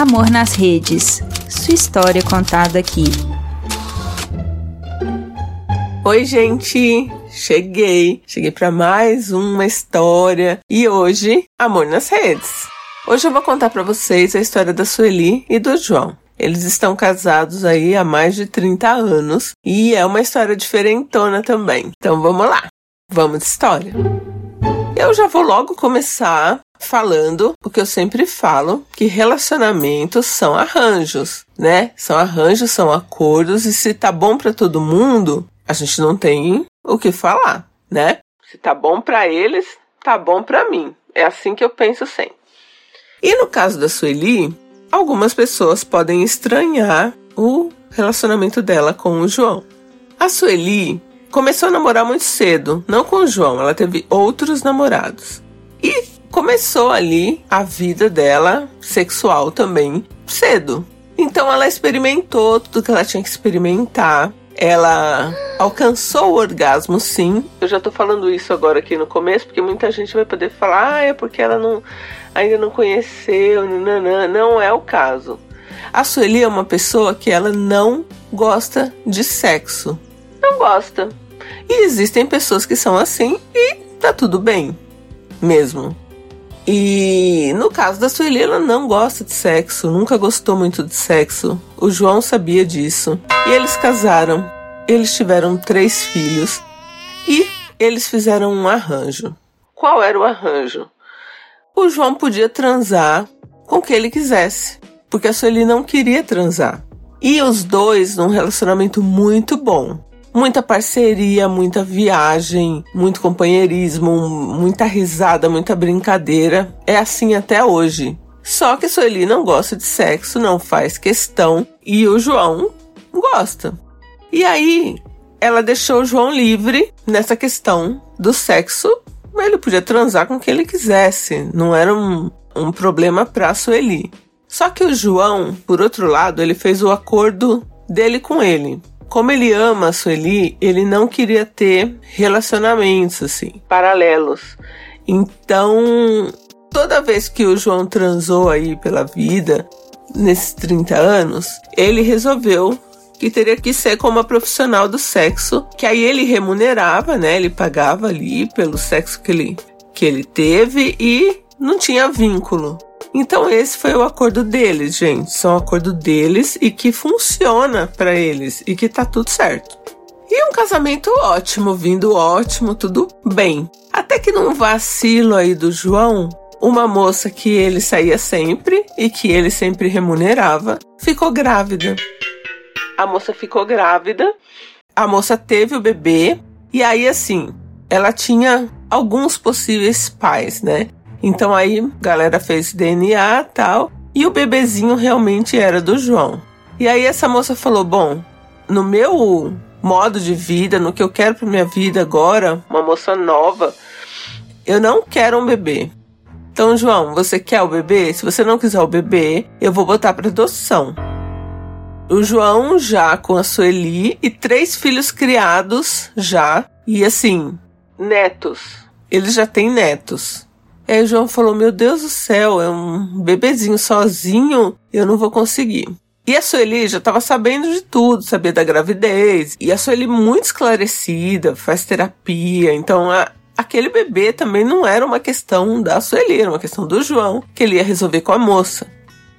Amor nas Redes. Sua história contada aqui. Oi, gente! Cheguei! Cheguei para mais uma história e hoje, Amor nas Redes. Hoje eu vou contar para vocês a história da Sueli e do João. Eles estão casados aí há mais de 30 anos e é uma história diferentona também. Então vamos lá, vamos de história. Eu já vou logo começar falando o que eu sempre falo, que relacionamentos são arranjos, né? São arranjos, são acordos e se tá bom para todo mundo, a gente não tem o que falar, né? Se tá bom para eles, tá bom para mim. É assim que eu penso sempre. E no caso da Sueli, algumas pessoas podem estranhar o relacionamento dela com o João. A Sueli começou a namorar muito cedo, não com o João, ela teve outros namorados. E começou ali a vida dela sexual também cedo. Então ela experimentou tudo que ela tinha que experimentar. Ela alcançou o orgasmo, sim. Eu já tô falando isso agora aqui no começo, porque muita gente vai poder falar, ah, é porque ela não ainda não conheceu, nananã. não é o caso. A Sueli é uma pessoa que ela não gosta de sexo. Não gosta. E existem pessoas que são assim e tá tudo bem. Mesmo. E no caso da Sueli, ela não gosta de sexo, nunca gostou muito de sexo. O João sabia disso. E eles casaram. Eles tiveram três filhos. E eles fizeram um arranjo. Qual era o arranjo? O João podia transar com quem ele quisesse, porque a Sueli não queria transar. E os dois num relacionamento muito bom muita parceria, muita viagem, muito companheirismo, muita risada, muita brincadeira. É assim até hoje. Só que Sueli não gosta de sexo, não faz questão, e o João gosta. E aí, ela deixou o João livre nessa questão do sexo. Ele podia transar com quem ele quisesse, não era um, um problema pra Sueli. Só que o João, por outro lado, ele fez o acordo dele com ele como ele ama a Sueli, ele não queria ter relacionamentos assim, paralelos. Então, toda vez que o João transou aí pela vida, nesses 30 anos, ele resolveu que teria que ser como uma profissional do sexo, que aí ele remunerava, né? Ele pagava ali pelo sexo que ele, que ele teve e não tinha vínculo. Então esse foi o acordo deles, gente. São um acordo deles e que funciona para eles e que tá tudo certo. E um casamento ótimo, vindo ótimo, tudo bem. Até que num vacilo aí do João, uma moça que ele saía sempre e que ele sempre remunerava, ficou grávida. A moça ficou grávida, a moça teve o bebê, e aí assim, ela tinha alguns possíveis pais, né? Então aí a galera fez DNA tal. E o bebezinho realmente era do João. E aí essa moça falou: Bom, no meu modo de vida, no que eu quero para minha vida agora, uma moça nova, eu não quero um bebê. Então, João, você quer o bebê? Se você não quiser o bebê, eu vou botar para adoção. O João já com a Sueli e três filhos criados já. E assim, netos. Eles já têm netos. Aí o João falou: Meu Deus do céu, é um bebezinho sozinho, eu não vou conseguir. E a Sueli já estava sabendo de tudo, sabia da gravidez. E a Sueli muito esclarecida, faz terapia. Então a, aquele bebê também não era uma questão da Sueli, era uma questão do João, que ele ia resolver com a moça.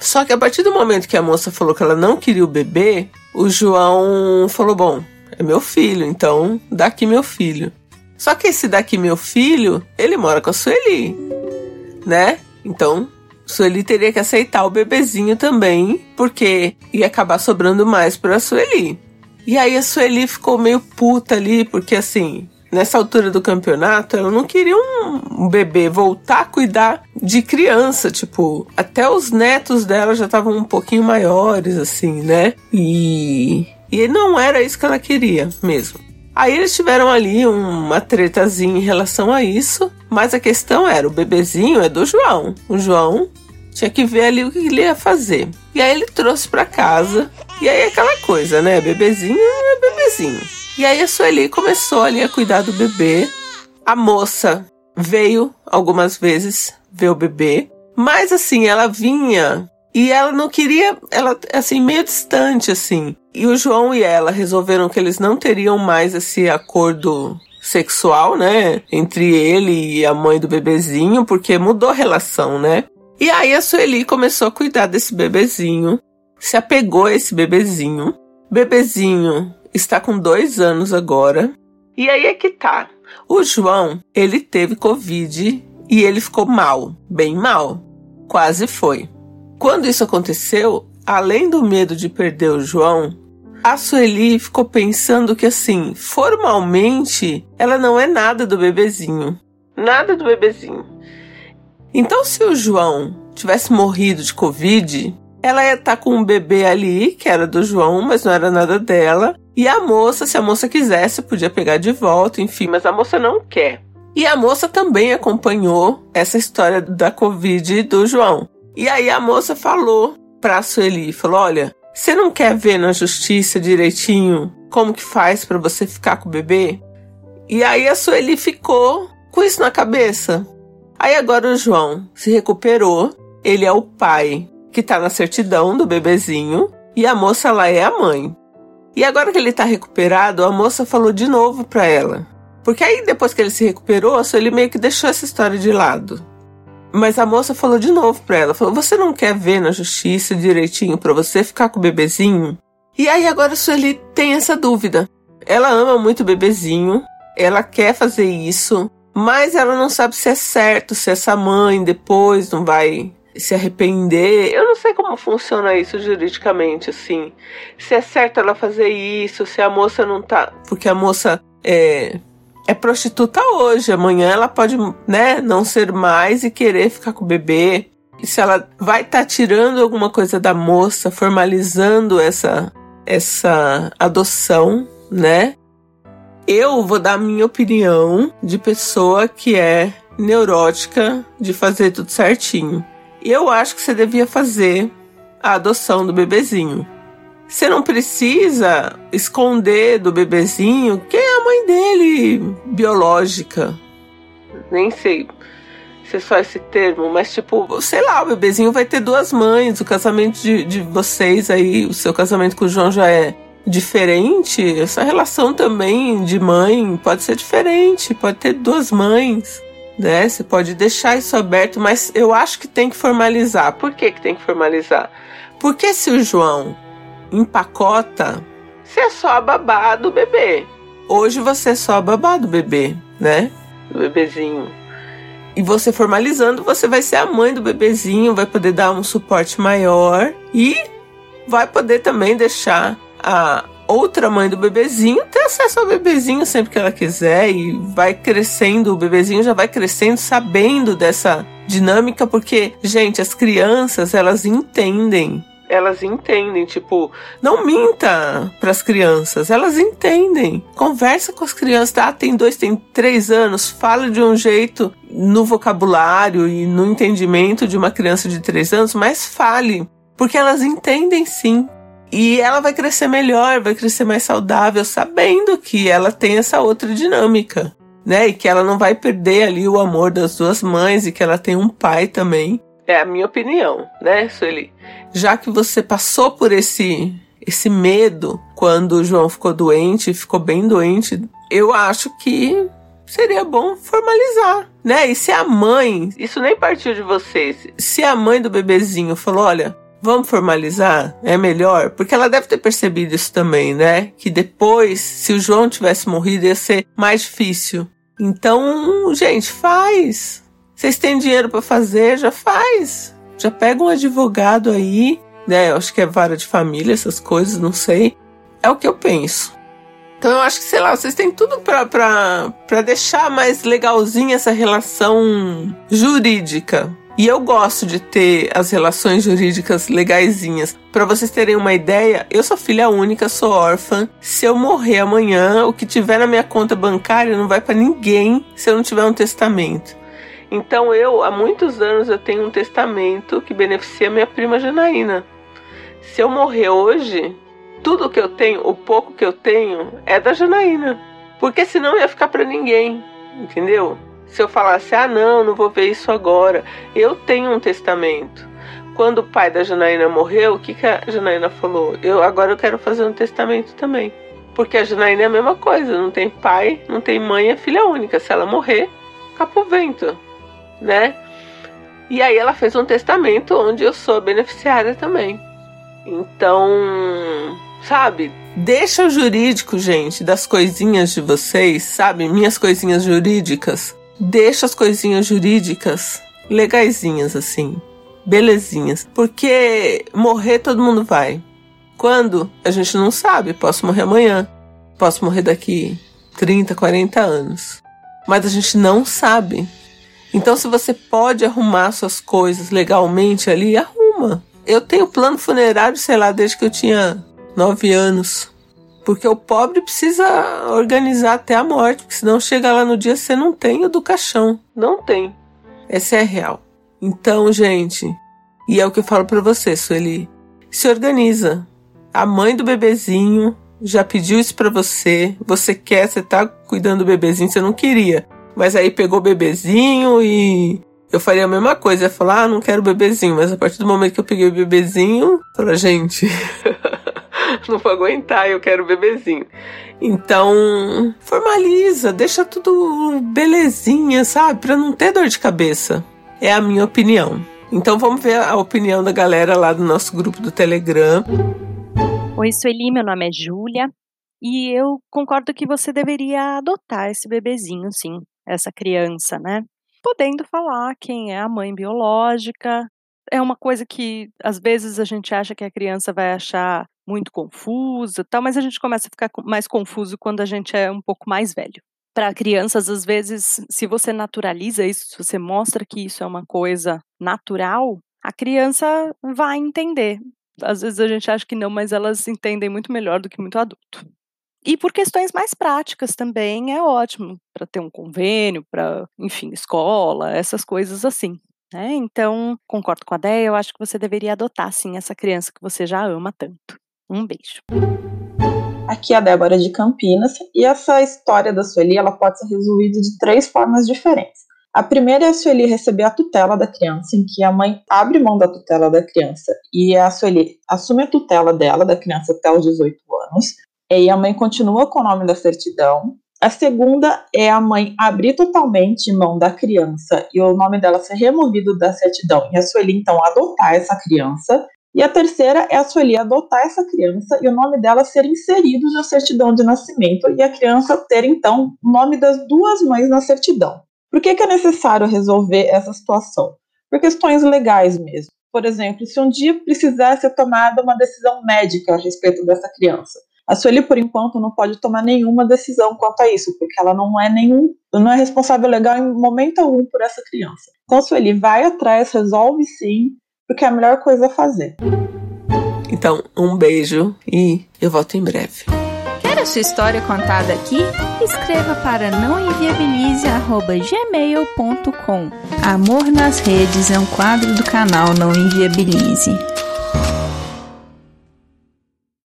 Só que a partir do momento que a moça falou que ela não queria o bebê, o João falou: Bom, é meu filho, então dá aqui meu filho. Só que esse daqui, meu filho, ele mora com a Sueli, né? Então, Sueli teria que aceitar o bebezinho também, porque ia acabar sobrando mais pra Sueli. E aí a Sueli ficou meio puta ali, porque assim, nessa altura do campeonato, ela não queria um bebê voltar a cuidar de criança, tipo, até os netos dela já estavam um pouquinho maiores, assim, né? E, e não era isso que ela queria mesmo. Aí eles tiveram ali uma tretazinha em relação a isso, mas a questão era: o bebezinho é do João. O João tinha que ver ali o que ele ia fazer. E aí ele trouxe para casa. E aí aquela coisa, né? Bebezinho é bebezinho. E aí a Sueli começou ali a cuidar do bebê. A moça veio algumas vezes ver o bebê, mas assim, ela vinha E ela não queria, ela assim meio distante assim. E o João e ela resolveram que eles não teriam mais esse acordo sexual, né, entre ele e a mãe do bebezinho, porque mudou a relação, né? E aí a Sueli começou a cuidar desse bebezinho, se apegou a esse bebezinho. Bebezinho está com dois anos agora. E aí é que tá. O João, ele teve Covid e ele ficou mal, bem mal. Quase foi. Quando isso aconteceu, além do medo de perder o João, a Sueli ficou pensando que assim, formalmente, ela não é nada do bebezinho. Nada do bebezinho. Então, se o João tivesse morrido de Covid, ela ia estar tá com um bebê ali, que era do João, mas não era nada dela. E a moça, se a moça quisesse, podia pegar de volta, enfim, mas a moça não quer. E a moça também acompanhou essa história da Covid do João. E aí a moça falou pra Sueli, falou, olha, você não quer ver na justiça direitinho como que faz para você ficar com o bebê? E aí a Sueli ficou com isso na cabeça. Aí agora o João se recuperou, ele é o pai que tá na certidão do bebezinho e a moça lá é a mãe. E agora que ele tá recuperado, a moça falou de novo pra ela. Porque aí depois que ele se recuperou, ele meio que deixou essa história de lado. Mas a moça falou de novo pra ela, falou: "Você não quer ver na justiça direitinho para você ficar com o bebezinho?" E aí agora a Sueli tem essa dúvida. Ela ama muito o bebezinho, ela quer fazer isso, mas ela não sabe se é certo, se essa mãe depois não vai se arrepender. Eu não sei como funciona isso juridicamente, assim. Se é certo ela fazer isso, se a moça não tá. Porque a moça é, é prostituta hoje, amanhã ela pode, né, não ser mais e querer ficar com o bebê. E se ela vai estar tá tirando alguma coisa da moça, formalizando essa, essa adoção, né? Eu vou dar a minha opinião de pessoa que é neurótica de fazer tudo certinho. Eu acho que você devia fazer a adoção do bebezinho. Você não precisa esconder do bebezinho quem a mãe dele biológica. Nem sei se é só esse termo, mas tipo, sei lá, o bebezinho vai ter duas mães. O casamento de, de vocês aí, o seu casamento com o João já é diferente. Essa relação também de mãe pode ser diferente, pode ter duas mães né? Você pode deixar isso aberto, mas eu acho que tem que formalizar. Por que, que tem que formalizar? Porque se o João empacota, você é só a babá do bebê. Hoje você é só a babá do bebê, né? Do bebezinho. E você formalizando, você vai ser a mãe do bebezinho, vai poder dar um suporte maior e vai poder também deixar a, outra mãe do bebezinho ter acesso ao bebezinho sempre que ela quiser e vai crescendo, o bebezinho já vai crescendo sabendo dessa dinâmica, porque, gente, as crianças, elas entendem. Elas entendem, tipo, não minta para as crianças, elas entendem. Conversa com as crianças, tá? Tem dois, tem três anos, fala de um jeito no vocabulário e no entendimento de uma criança de três anos, mas fale, porque elas entendem sim. E ela vai crescer melhor, vai crescer mais saudável, sabendo que ela tem essa outra dinâmica, né? E que ela não vai perder ali o amor das duas mães e que ela tem um pai também. É a minha opinião, né, Sueli? Já que você passou por esse esse medo quando o João ficou doente, ficou bem doente, eu acho que seria bom formalizar, né? E se a mãe, isso nem partiu de vocês, se a mãe do bebezinho falou, olha, Vamos formalizar? É melhor? Porque ela deve ter percebido isso também, né? Que depois, se o João tivesse morrido, ia ser mais difícil. Então, gente, faz. Vocês têm dinheiro para fazer, já faz. Já pega um advogado aí, né? Eu acho que é vara de família, essas coisas, não sei. É o que eu penso. Então eu acho que, sei lá, vocês têm tudo pra deixar mais legalzinha essa relação jurídica. E eu gosto de ter as relações jurídicas legaisinhas. Para vocês terem uma ideia, eu sou filha única, sou órfã. Se eu morrer amanhã, o que tiver na minha conta bancária não vai para ninguém se eu não tiver um testamento. Então eu, há muitos anos, eu tenho um testamento que beneficia minha prima Janaína. Se eu morrer hoje, tudo que eu tenho, o pouco que eu tenho, é da Janaína. Porque senão ia ficar para ninguém, entendeu? se eu falasse, ah, não, não vou ver isso agora. Eu tenho um testamento. quando o pai da Janaína morreu, o que, que a Janaína falou? Eu agora eu quero fazer um testamento também. Porque a Janaína é a mesma coisa, não tem pai, não tem mãe, é filha única. Se ela morrer, capo vento, né? E aí ela fez um testamento onde eu sou beneficiária também. Então, sabe? Deixa o jurídico, gente, das coisinhas de vocês, sabe? Minhas coisinhas jurídicas. Deixa as coisinhas jurídicas legaisinhas assim, belezinhas. Porque morrer todo mundo vai. Quando? A gente não sabe. Posso morrer amanhã. Posso morrer daqui 30, 40 anos. Mas a gente não sabe. Então, se você pode arrumar suas coisas legalmente ali, arruma. Eu tenho plano funerário, sei lá, desde que eu tinha nove anos. Porque o pobre precisa organizar até a morte, porque senão chega lá no dia você não tem o do caixão. Não tem. Essa é a real. Então, gente, e é o que eu falo para você, Sueli. Se organiza. A mãe do bebezinho já pediu isso para você. Você quer, você tá cuidando do bebezinho, você não queria. Mas aí pegou o bebezinho e eu faria a mesma coisa. Ia falar, ah, não quero bebezinho. Mas a partir do momento que eu peguei o bebezinho, fala, gente, não vou aguentar, eu quero bebezinho. Então, formaliza, deixa tudo belezinha, sabe? Pra não ter dor de cabeça. É a minha opinião. Então vamos ver a opinião da galera lá do nosso grupo do Telegram. Oi, Sueli, meu nome é Júlia. E eu concordo que você deveria adotar esse bebezinho, sim essa criança, né? Podendo falar quem é a mãe biológica. É uma coisa que às vezes a gente acha que a criança vai achar muito confusa, tal, mas a gente começa a ficar mais confuso quando a gente é um pouco mais velho. Para crianças, às vezes, se você naturaliza isso, se você mostra que isso é uma coisa natural, a criança vai entender. Às vezes a gente acha que não, mas elas entendem muito melhor do que muito adulto. E por questões mais práticas também é ótimo para ter um convênio, para, enfim, escola, essas coisas assim. Né? Então, concordo com a ideia, eu acho que você deveria adotar, sim, essa criança que você já ama tanto. Um beijo. Aqui é a Débora de Campinas, e essa história da Sueli ela pode ser resolvida de três formas diferentes. A primeira é a Sueli receber a tutela da criança, em que a mãe abre mão da tutela da criança e a Sueli assume a tutela dela, da criança até os 18 anos e a mãe continua com o nome da certidão. A segunda é a mãe abrir totalmente mão da criança e o nome dela ser removido da certidão e a Sueli então adotar essa criança. E a terceira é a Sueli adotar essa criança e o nome dela ser inserido na certidão de nascimento e a criança ter então o nome das duas mães na certidão. Por que, que é necessário resolver essa situação? Por questões legais mesmo. Por exemplo, se um dia precisar ser tomada uma decisão médica a respeito dessa criança, a Sueli, por enquanto, não pode tomar nenhuma decisão quanto a isso, porque ela não é nenhum, não é responsável legal em momento algum por essa criança. Então, Sueli, vai atrás, resolve sim, porque é a melhor coisa a fazer. Então, um beijo e eu volto em breve. Quer a sua história contada aqui? Escreva para nãoenviabilize.gmail.com Amor nas Redes é um quadro do canal Não Enviabilize.